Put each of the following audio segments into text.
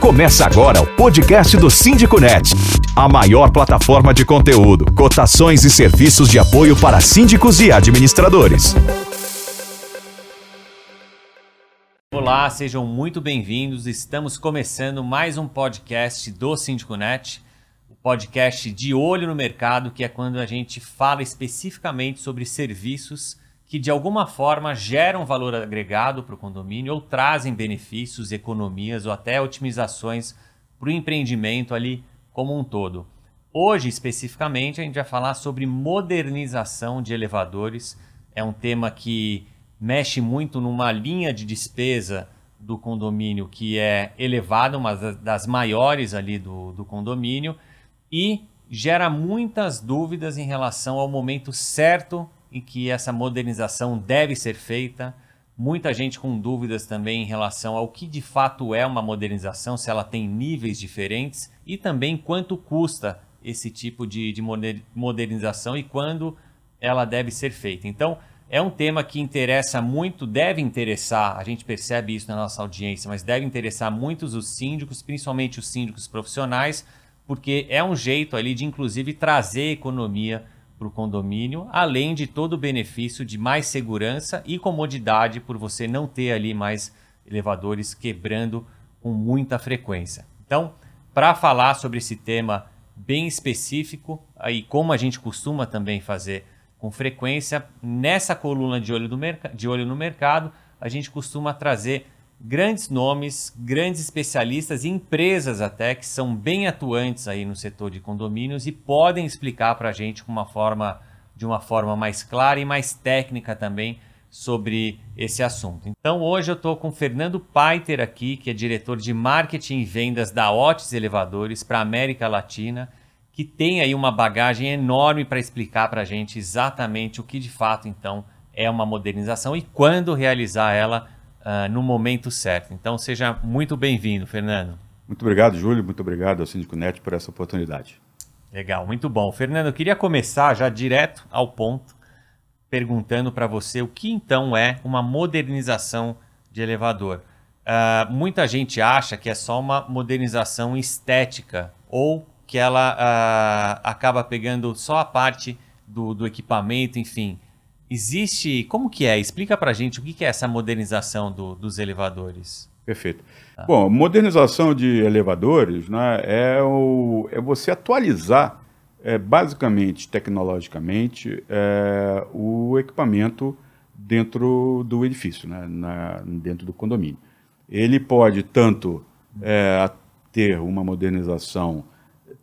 Começa agora o podcast do Síndico Net, a maior plataforma de conteúdo, cotações e serviços de apoio para síndicos e administradores. Olá, sejam muito bem-vindos. Estamos começando mais um podcast do Síndico Net, o podcast de olho no mercado, que é quando a gente fala especificamente sobre serviços que de alguma forma geram valor agregado para o condomínio ou trazem benefícios, economias ou até otimizações para o empreendimento ali como um todo. Hoje, especificamente, a gente vai falar sobre modernização de elevadores. É um tema que mexe muito numa linha de despesa do condomínio que é elevada, uma das maiores ali do, do condomínio, e gera muitas dúvidas em relação ao momento certo em que essa modernização deve ser feita. Muita gente com dúvidas também em relação ao que de fato é uma modernização, se ela tem níveis diferentes e também quanto custa esse tipo de, de modernização e quando ela deve ser feita. Então, é um tema que interessa muito, deve interessar, a gente percebe isso na nossa audiência, mas deve interessar muitos os síndicos, principalmente os síndicos profissionais, porque é um jeito ali de inclusive trazer economia para o condomínio, além de todo o benefício de mais segurança e comodidade por você não ter ali mais elevadores quebrando com muita frequência. Então, para falar sobre esse tema bem específico aí como a gente costuma também fazer com frequência nessa coluna de olho, do de olho no mercado, a gente costuma trazer grandes nomes, grandes especialistas e empresas até que são bem atuantes aí no setor de condomínios e podem explicar para a gente uma forma, de uma forma mais clara e mais técnica também sobre esse assunto. Então hoje eu estou com Fernando Paiter aqui, que é diretor de marketing e vendas da Otis Elevadores para a América Latina, que tem aí uma bagagem enorme para explicar para a gente exatamente o que de fato então é uma modernização e quando realizar ela uh, no momento certo. Então seja muito bem-vindo, Fernando. Muito obrigado, Júlio. Muito obrigado ao Síndico Net por essa oportunidade. Legal, muito bom. Fernando, eu queria começar já direto ao ponto, perguntando para você o que então é uma modernização de elevador. Uh, muita gente acha que é só uma modernização estética ou que ela uh, acaba pegando só a parte do, do equipamento, enfim. Existe. Como que é? Explica pra gente o que é essa modernização do, dos elevadores. Perfeito. Tá. Bom, modernização de elevadores né, é, o, é você atualizar, é, basicamente, tecnologicamente, é, o equipamento dentro do edifício, né, na, dentro do condomínio. Ele pode tanto é, ter uma modernização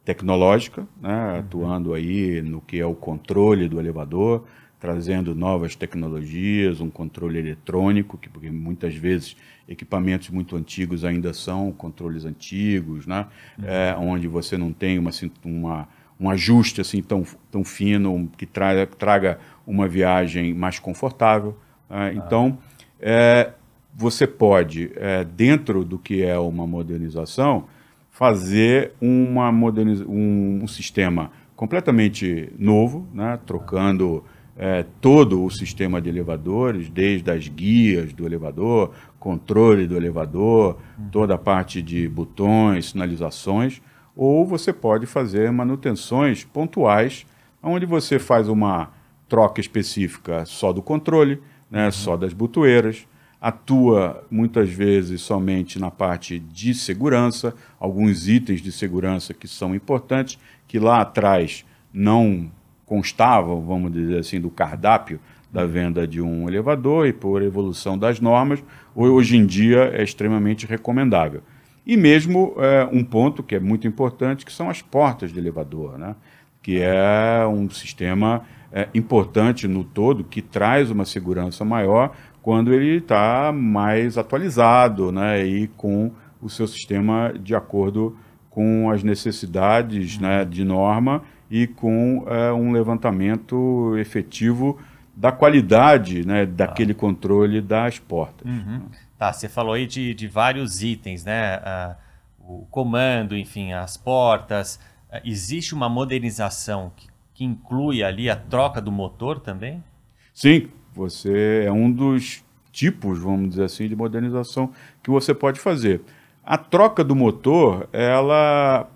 tecnológica, né, uhum. atuando aí no que é o controle do elevador, trazendo novas tecnologias, um controle eletrônico, que porque muitas vezes equipamentos muito antigos ainda são controles antigos, né? Uhum. É, onde você não tem uma, uma, um ajuste assim tão, tão fino que traga, traga uma viagem mais confortável. Né? Então, é, você pode, é, dentro do que é uma modernização, fazer uma moderniza um, um sistema completamente novo, né? trocando é, todo o sistema de elevadores, desde as guias do elevador, controle do elevador, toda a parte de botões, sinalizações, ou você pode fazer manutenções pontuais, onde você faz uma troca específica só do controle, né, uhum. só das botoeiras, atua muitas vezes somente na parte de segurança, alguns itens de segurança que são importantes, que lá atrás não constavam, vamos dizer assim, do cardápio da venda de um elevador e por evolução das normas, hoje em dia é extremamente recomendável. E mesmo é, um ponto que é muito importante, que são as portas de elevador, né? que é um sistema é, importante no todo, que traz uma segurança maior quando ele está mais atualizado né? e com o seu sistema de acordo com as necessidades né, de norma e com é, um levantamento efetivo da qualidade né, daquele tá. controle das portas. Uhum. Tá, você falou aí de, de vários itens, né? Uh, o comando, enfim, as portas. Uh, existe uma modernização que, que inclui ali a troca do motor também? Sim, você é um dos tipos, vamos dizer assim, de modernização que você pode fazer. a troca do motor, ela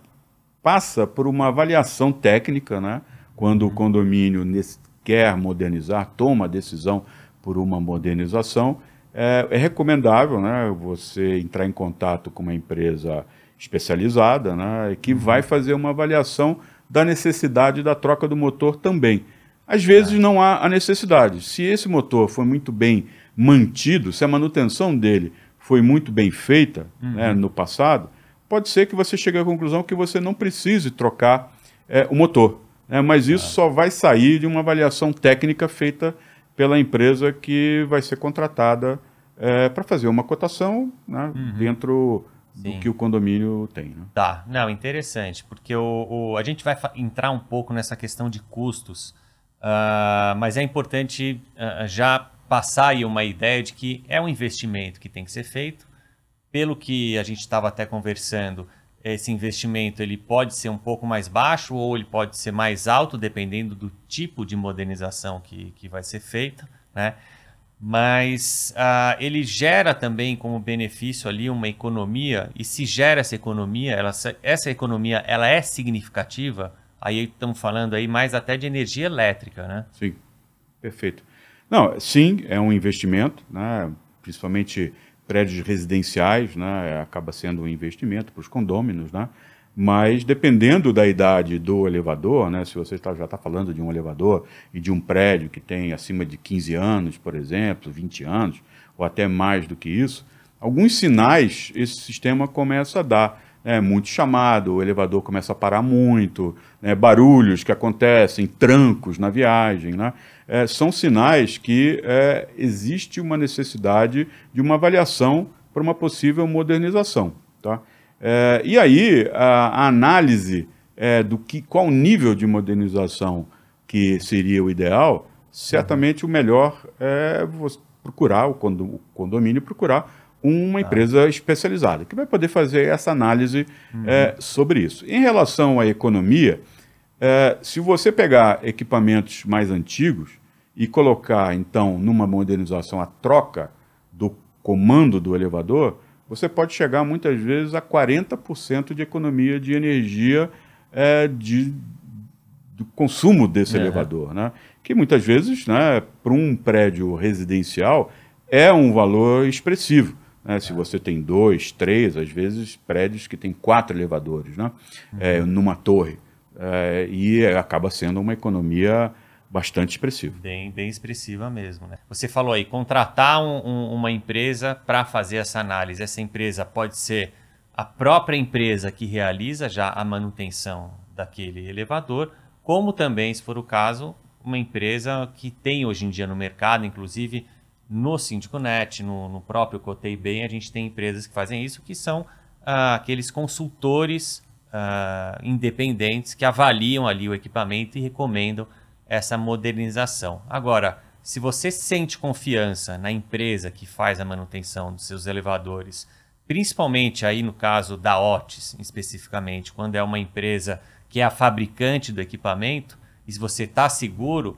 passa por uma avaliação técnica, né? Quando o condomínio quer modernizar, toma a decisão por uma modernização, é, é, recomendável né, você entrar em contato com uma empresa especializada né, que uhum. vai fazer uma avaliação da necessidade da troca do motor também. Às vezes não há a necessidade. Se esse motor foi muito bem mantido, se a manutenção dele foi muito bem feita uhum. né, no passado, pode ser que você chegue à conclusão que você não precise trocar é, o motor. Né, mas isso só vai sair de uma avaliação técnica feita pela empresa que vai ser contratada é, para fazer uma cotação né, uhum. dentro Sim. do que o condomínio tem. Né? Tá, não, interessante, porque o, o a gente vai entrar um pouco nessa questão de custos, uh, mas é importante uh, já passar aí uma ideia de que é um investimento que tem que ser feito. Pelo que a gente estava até conversando, esse investimento ele pode ser um pouco mais baixo ou ele pode ser mais alto, dependendo do tipo de modernização que, que vai ser feita, né? Mas uh, ele gera também como benefício ali uma economia e se gera essa economia, ela, essa economia ela é significativa, aí estamos falando aí mais até de energia elétrica, né? Sim, perfeito. Não, sim, é um investimento, né? principalmente prédios residenciais, né? acaba sendo um investimento para os condôminos, né? mas dependendo da idade do elevador, né? se você tá, já está falando de um elevador e de um prédio que tem acima de 15 anos, por exemplo, 20 anos, ou até mais do que isso, alguns sinais esse sistema começa a dar é, muito chamado, o elevador começa a parar muito, né, barulhos que acontecem, trancos na viagem, né, é, são sinais que é, existe uma necessidade de uma avaliação para uma possível modernização. Tá? É, e aí, a, a análise é, do que, qual nível de modernização que seria o ideal, certamente o melhor é procurar, o condomínio procurar uma tá. empresa especializada, que vai poder fazer essa análise uhum. é, sobre isso. Em relação à economia, é, se você pegar equipamentos mais antigos e colocar, então, numa modernização a troca do comando do elevador, você pode chegar muitas vezes a 40% de economia de energia é, de, do consumo desse uhum. elevador, né? que muitas vezes, né, para um prédio residencial, é um valor expressivo. Né? Se você tem dois, três, às vezes prédios que tem quatro elevadores né? Uhum. É, numa torre. É, e acaba sendo uma economia bastante expressiva. Bem, bem expressiva mesmo. Né? Você falou aí, contratar um, um, uma empresa para fazer essa análise. Essa empresa pode ser a própria empresa que realiza já a manutenção daquele elevador, como também, se for o caso, uma empresa que tem hoje em dia no mercado, inclusive no SíndicoNet, no, no próprio Cotei Bem, a gente tem empresas que fazem isso, que são ah, aqueles consultores ah, independentes que avaliam ali o equipamento e recomendam essa modernização. Agora, se você sente confiança na empresa que faz a manutenção dos seus elevadores, principalmente aí no caso da Otis especificamente, quando é uma empresa que é a fabricante do equipamento, e se você está seguro,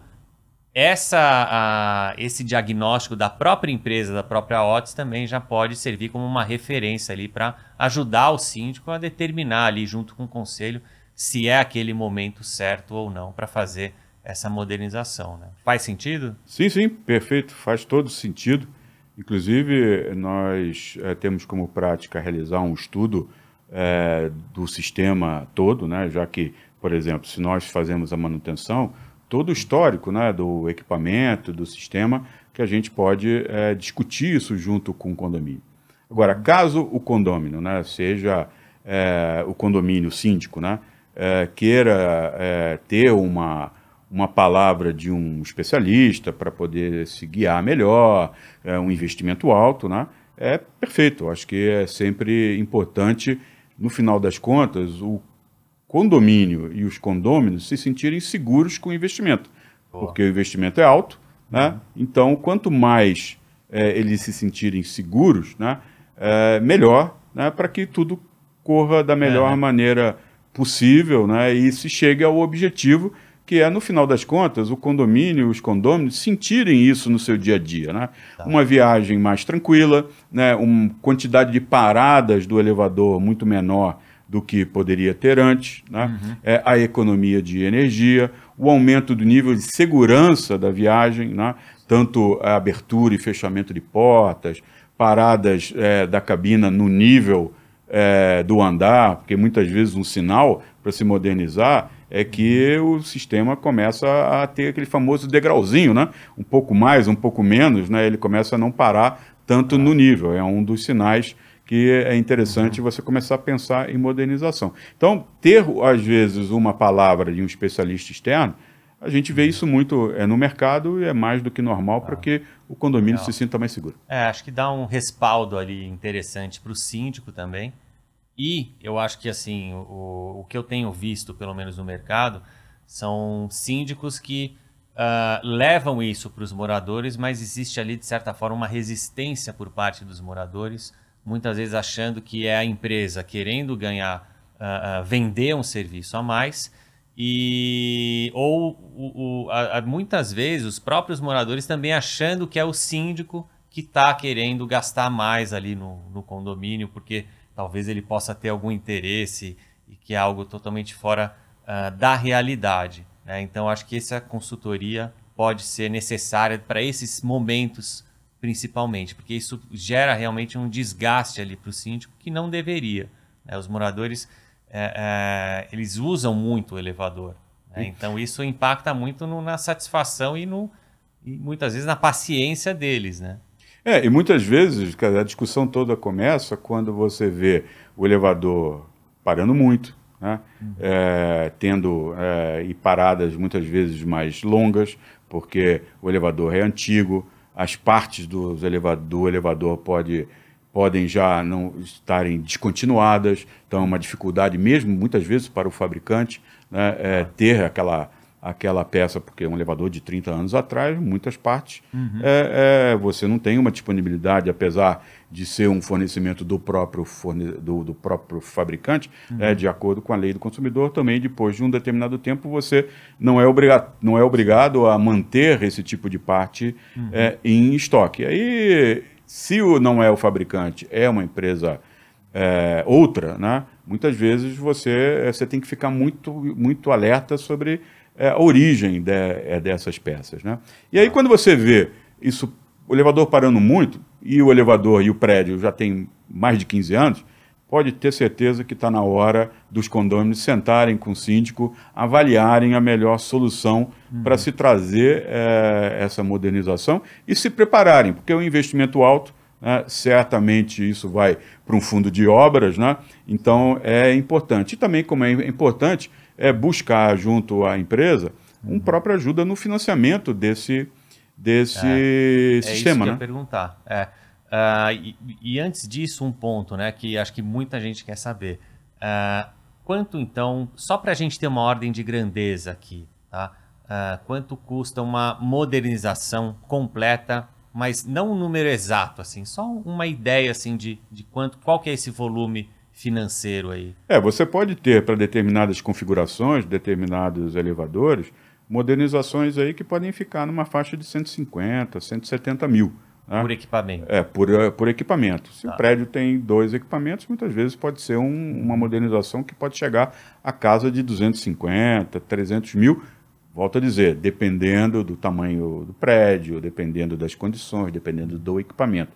essa, a, esse diagnóstico da própria empresa, da própria OTS, também já pode servir como uma referência ali para ajudar o síndico a determinar ali junto com o conselho se é aquele momento certo ou não para fazer essa modernização. Né? Faz sentido? Sim, sim, perfeito, faz todo sentido. Inclusive, nós é, temos como prática realizar um estudo é, do sistema todo, né? já que, por exemplo, se nós fazemos a manutenção, todo o histórico né, do equipamento, do sistema, que a gente pode é, discutir isso junto com o condomínio. Agora, caso o condomínio, né, seja é, o condomínio síndico, né, é, queira é, ter uma, uma palavra de um especialista para poder se guiar melhor, é, um investimento alto, né, é perfeito. Acho que é sempre importante, no final das contas, o condomínio e os condôminos se sentirem seguros com o investimento, Boa. porque o investimento é alto, né? Uhum. Então, quanto mais é, eles se sentirem seguros, né, é, melhor, né, para que tudo corra da melhor é. maneira possível, né, e se chegue ao objetivo que é, no final das contas, o condomínio, os condôminos sentirem isso no seu dia a dia. Né? Tá. Uma viagem mais tranquila, né? uma quantidade de paradas do elevador muito menor do que poderia ter antes, né? Uhum. É, a economia de energia, o aumento do nível de segurança da viagem, né? tanto a abertura e fechamento de portas, paradas é, da cabina no nível é, do andar, porque muitas vezes um sinal para se modernizar é que o sistema começa a ter aquele famoso degrauzinho, né? Um pouco mais, um pouco menos, né? Ele começa a não parar tanto no nível. É um dos sinais que é interessante você começar a pensar em modernização. Então, ter, às vezes, uma palavra de um especialista externo, a gente vê isso muito é, no mercado e é mais do que normal para que o condomínio Legal. se sinta mais seguro. É, acho que dá um respaldo ali interessante para o síndico também, e eu acho que assim, o, o que eu tenho visto, pelo menos no mercado, são síndicos que uh, levam isso para os moradores, mas existe ali, de certa forma, uma resistência por parte dos moradores, muitas vezes achando que é a empresa querendo ganhar, uh, vender um serviço a mais. E ou o, o, a, muitas vezes os próprios moradores também achando que é o síndico que está querendo gastar mais ali no, no condomínio, porque talvez ele possa ter algum interesse e que é algo totalmente fora uh, da realidade. Né? Então, acho que essa consultoria pode ser necessária para esses momentos, principalmente, porque isso gera realmente um desgaste ali para o síndico que não deveria. Né? Os moradores é, é, eles usam muito o elevador. Né? Então, isso impacta muito no, na satisfação e, no, e muitas vezes na paciência deles. Né? É, e muitas vezes a discussão toda começa quando você vê o elevador parando muito, né? Uhum. É, tendo é, e paradas muitas vezes mais longas, porque o elevador é antigo, as partes do elevador, do elevador pode, podem já não estarem descontinuadas, então é uma dificuldade mesmo muitas vezes para o fabricante né, é, ter aquela aquela peça, porque é um elevador de 30 anos atrás, muitas partes, uhum. é, é, você não tem uma disponibilidade, apesar de ser um fornecimento do próprio, forne do, do, próprio fabricante, uhum. é, de acordo com a lei do consumidor, também depois de um determinado tempo você não é, obriga não é obrigado a manter esse tipo de parte uhum. é, em estoque. Aí, se o, não é o fabricante, é uma empresa é, outra, né? muitas vezes você, é, você tem que ficar muito, muito alerta sobre é, a origem de, é, dessas peças. Né? E aí, quando você vê isso, o elevador parando muito, e o elevador e o prédio já tem mais de 15 anos, pode ter certeza que está na hora dos condôminos sentarem com o síndico, avaliarem a melhor solução uhum. para se trazer é, essa modernização e se prepararem, porque é um investimento alto, né? certamente isso vai para um fundo de obras, né? então é importante. E também, como é importante, é buscar junto à empresa um uhum. própria ajuda no financiamento desse, desse é, sistema. É isso que né? eu ia perguntar. É. Uh, e, e, antes disso, um ponto né, que acho que muita gente quer saber. Uh, quanto então, só para a gente ter uma ordem de grandeza aqui, tá? Uh, quanto custa uma modernização completa, mas não um número exato, assim, só uma ideia assim de, de quanto, qual que é esse volume financeiro aí? É, você pode ter para determinadas configurações, determinados elevadores, modernizações aí que podem ficar numa faixa de 150, 170 mil. Né? Por equipamento? É, por, eh, por equipamento. Se tá. o prédio tem dois equipamentos, muitas vezes pode ser um, uma modernização que pode chegar a casa de 250, 300 mil, Volto a dizer, dependendo do tamanho do prédio, dependendo das condições, dependendo do equipamento.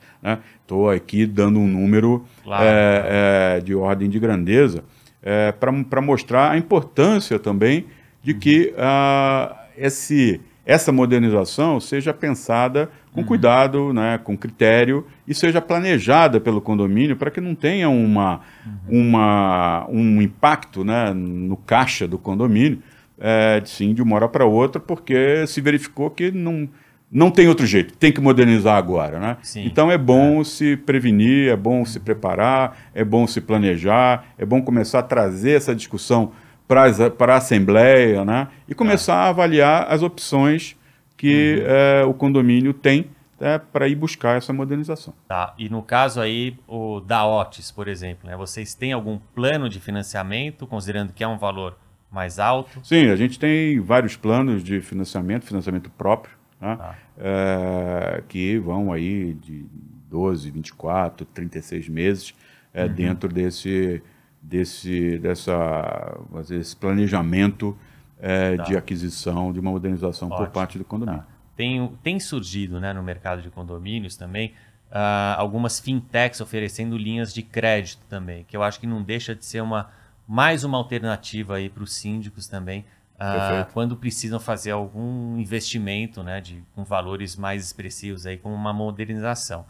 Estou né? aqui dando um número claro, é, é, de ordem de grandeza é, para mostrar a importância também de que uh, esse, essa modernização seja pensada com uhum. cuidado, né, com critério e seja planejada pelo condomínio para que não tenha uma, uhum. uma, um impacto né, no caixa do condomínio é, sim, de uma hora para outra, porque se verificou que não, não tem outro jeito, tem que modernizar agora. Né? Sim, então é bom é. se prevenir, é bom se preparar, é bom se planejar, é bom começar a trazer essa discussão para a Assembleia né? e começar é. a avaliar as opções que uhum. É, o condomínio tem é, para ir buscar essa modernização. Tá. E no caso aí, o da OTIS, por exemplo, né? vocês têm algum plano de financiamento, considerando que é um valor mais alto? Sim, a gente tem vários planos de financiamento, financiamento próprio, né? ah. é, que vão aí de 12, 24, 36 meses é, uhum. dentro desse, desse, dessa, esse planejamento é, tá. de aquisição, de uma modernização Ótimo. por parte do condomínio. Tá. Tem, tem surgido né, no mercado de condomínios também uh, algumas fintechs oferecendo linhas de crédito também, que eu acho que não deixa de ser uma mais uma alternativa aí para os síndicos também, uh, quando precisam fazer algum investimento né, de, com valores mais expressivos aí, como uma modernização.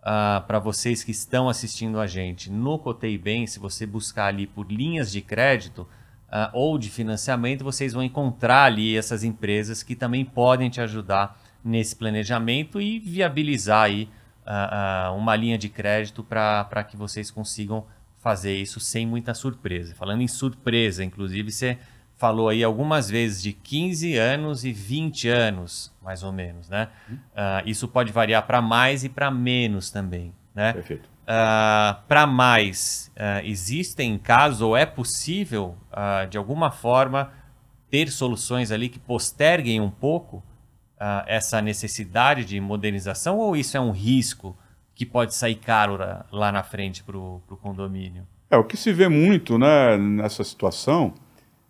Uh, para vocês que estão assistindo a gente no Cotei Bem, se você buscar ali por linhas de crédito uh, ou de financiamento, vocês vão encontrar ali essas empresas que também podem te ajudar nesse planejamento e viabilizar aí uma linha de crédito para que vocês consigam fazer isso sem muita surpresa. Falando em surpresa, inclusive, você falou aí algumas vezes de 15 anos e 20 anos, mais ou menos, né? Uh, isso pode variar para mais e para menos também, né? Perfeito. Uh, para mais, uh, existem casos ou é possível, de alguma forma, ter soluções ali que posterguem um pouco essa necessidade de modernização ou isso é um risco que pode sair caro lá na frente para o condomínio? É, o que se vê muito né, nessa situação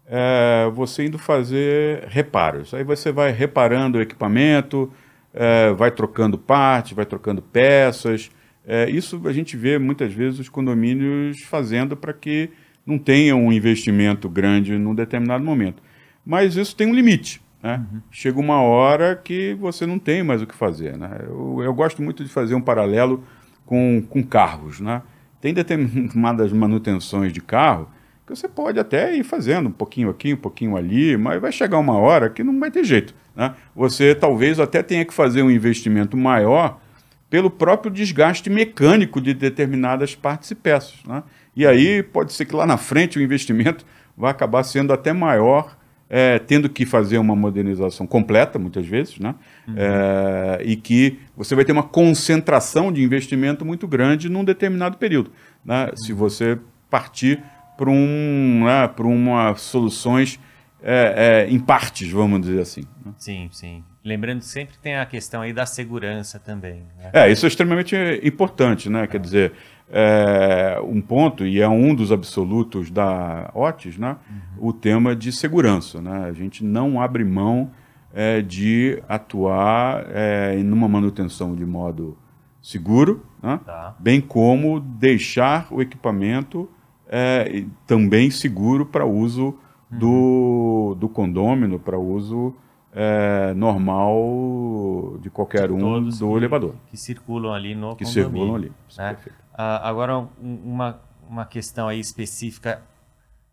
é você indo fazer reparos. Aí você vai reparando o equipamento, é, vai trocando partes, vai trocando peças. É, isso a gente vê muitas vezes os condomínios fazendo para que não tenha um investimento grande num determinado momento. Mas isso tem um limite. Né? Uhum. Chega uma hora que você não tem mais o que fazer. Né? Eu, eu gosto muito de fazer um paralelo com, com carros. Né? Tem determinadas manutenções de carro que você pode até ir fazendo um pouquinho aqui, um pouquinho ali, mas vai chegar uma hora que não vai ter jeito. Né? Você talvez até tenha que fazer um investimento maior pelo próprio desgaste mecânico de determinadas partes e peças. Né? E aí pode ser que lá na frente o investimento vai acabar sendo até maior é, tendo que fazer uma modernização completa, muitas vezes, né? Uhum. É, e que você vai ter uma concentração de investimento muito grande num determinado período. Né? Uhum. Se você partir para um, né, para uma soluções é, é, em partes, vamos dizer assim. Né? Sim, sim. Lembrando sempre tem a questão aí da segurança também. Né? É, isso é extremamente importante, né? Quer é. dizer, é, um ponto, e é um dos absolutos da OTIS, né, uhum. o tema de segurança. Né? A gente não abre mão é, de atuar é, em uma manutenção de modo seguro, né? tá. bem como deixar o equipamento é, também seguro para uso uhum. do, do condômino, para uso é, normal de qualquer de um do elevador. Que circulam ali no que condomínio. Que circulam ali, né? Uh, agora, uma, uma questão aí específica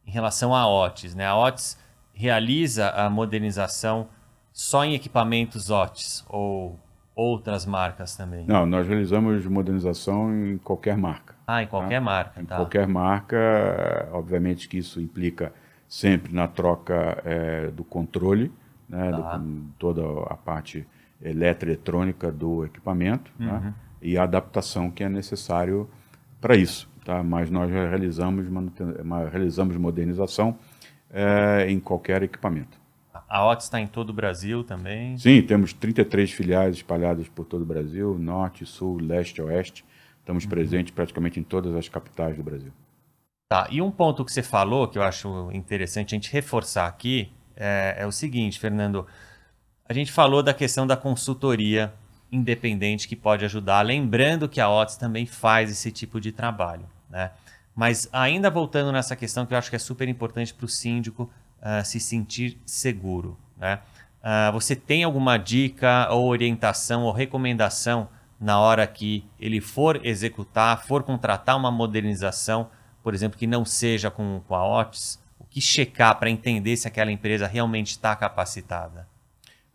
em relação à OTIS. Né? A OTIS realiza a modernização só em equipamentos OTIS ou outras marcas também? Não, nós realizamos modernização em qualquer marca. Ah, em qualquer tá? marca. Em tá. qualquer marca, obviamente que isso implica sempre na troca é, do controle, né, tá. do, toda a parte eletroeletrônica do equipamento, né? uhum. né, e a adaptação que é necessário para isso. Tá? Mas nós realizamos, realizamos modernização é, em qualquer equipamento. A OTS está em todo o Brasil também? Sim, temos 33 filiais espalhadas por todo o Brasil, norte, sul, leste, oeste. Estamos uhum. presentes praticamente em todas as capitais do Brasil. Tá, e um ponto que você falou que eu acho interessante a gente reforçar aqui é, é o seguinte, Fernando. A gente falou da questão da consultoria independente que pode ajudar. Lembrando que a OTS também faz esse tipo de trabalho. Né? Mas ainda voltando nessa questão que eu acho que é super importante para o síndico uh, se sentir seguro. Né? Uh, você tem alguma dica ou orientação ou recomendação na hora que ele for executar, for contratar uma modernização, por exemplo, que não seja com, com a OTS? O que checar para entender se aquela empresa realmente está capacitada?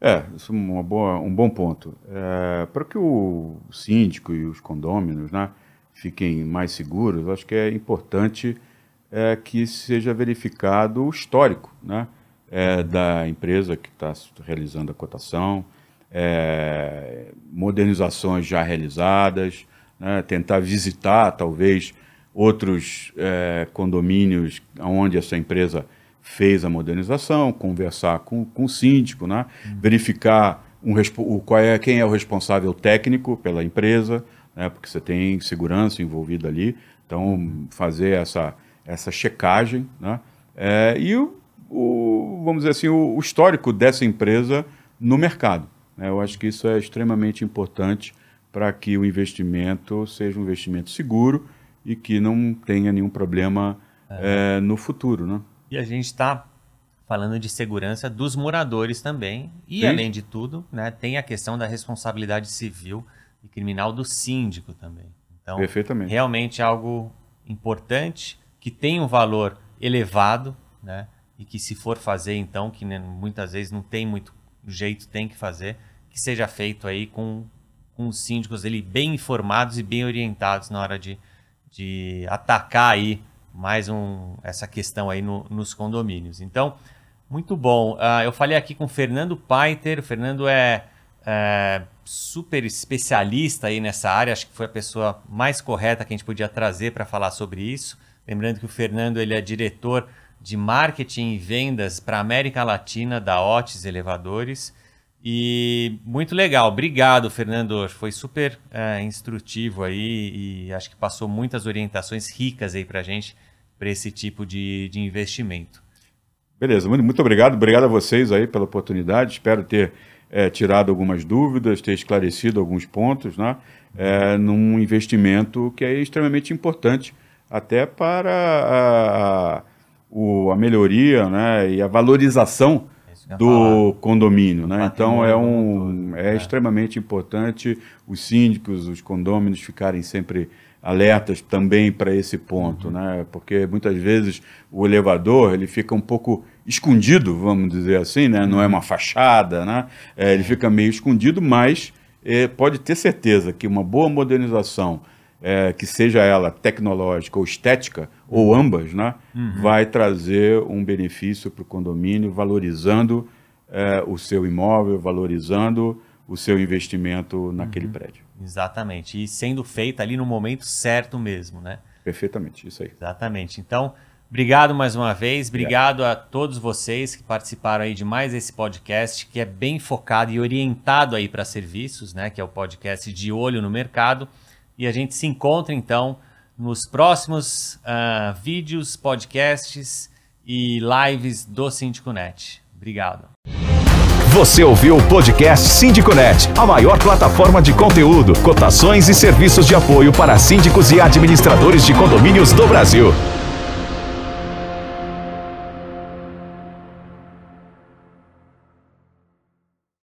É, isso é uma boa, um bom ponto. É, para que o síndico e os condôminos né, fiquem mais seguros, acho que é importante é, que seja verificado o histórico né, é, da empresa que está realizando a cotação, é, modernizações já realizadas, né, tentar visitar talvez outros é, condomínios onde essa empresa fez a modernização, conversar com, com o síndico, né? Uhum. verificar um, o, qual é, quem é o responsável técnico pela empresa, né? porque você tem segurança envolvida ali, então fazer essa, essa checagem, né? É, e o, o, vamos dizer assim, o, o, histórico dessa empresa no mercado. Né? Eu acho que isso é extremamente importante para que o investimento seja um investimento seguro e que não tenha nenhum problema é. É, no futuro. Né? E a gente está falando de segurança dos moradores também. E, Sim. além de tudo, né, tem a questão da responsabilidade civil e criminal do síndico também. Então, realmente é algo importante, que tem um valor elevado, né? E que se for fazer, então, que muitas vezes não tem muito jeito, tem que fazer, que seja feito aí com, com os síndicos ele bem informados e bem orientados na hora de, de atacar aí mais um, essa questão aí no, nos condomínios. Então, muito bom. Uh, eu falei aqui com o Fernando Paiter. O Fernando é, é, super especialista aí nessa área. Acho que foi a pessoa mais correta que a gente podia trazer para falar sobre isso. Lembrando que o Fernando ele é diretor de marketing e vendas para América Latina da Otis Elevadores. E muito legal, obrigado, Fernando. Foi super é, instrutivo aí e acho que passou muitas orientações ricas aí para gente para esse tipo de, de investimento. Beleza, muito, muito obrigado. Obrigado a vocês aí pela oportunidade. Espero ter é, tirado algumas dúvidas, ter esclarecido alguns pontos, né? É, num investimento que é extremamente importante até para a, a, a melhoria né? e a valorização do condomínio, né? Então é um é, é, extremamente importante os síndicos, os condôminos ficarem sempre alertas também para esse ponto, uhum. né? Porque muitas vezes o elevador ele fica um pouco escondido, vamos dizer assim, né? Não é uma fachada, né? É, ele fica meio escondido, mas é, pode ter certeza que uma boa modernização é, que seja ela tecnológica ou estética, ou ambas, né, uhum. vai trazer um benefício para o condomínio, valorizando é, o seu imóvel, valorizando o seu investimento naquele uhum. prédio. Exatamente. E sendo feita ali no momento certo mesmo, né? Perfeitamente, isso aí. Exatamente. Então, obrigado mais uma vez, obrigado, obrigado a todos vocês que participaram aí de mais esse podcast, que é bem focado e orientado aí para serviços, né? Que é o podcast de olho no mercado. E a gente se encontra então nos próximos uh, vídeos, podcasts e lives do Síndico.net. Obrigado. Você ouviu o podcast Síndico.net, a maior plataforma de conteúdo, cotações e serviços de apoio para síndicos e administradores de condomínios do Brasil.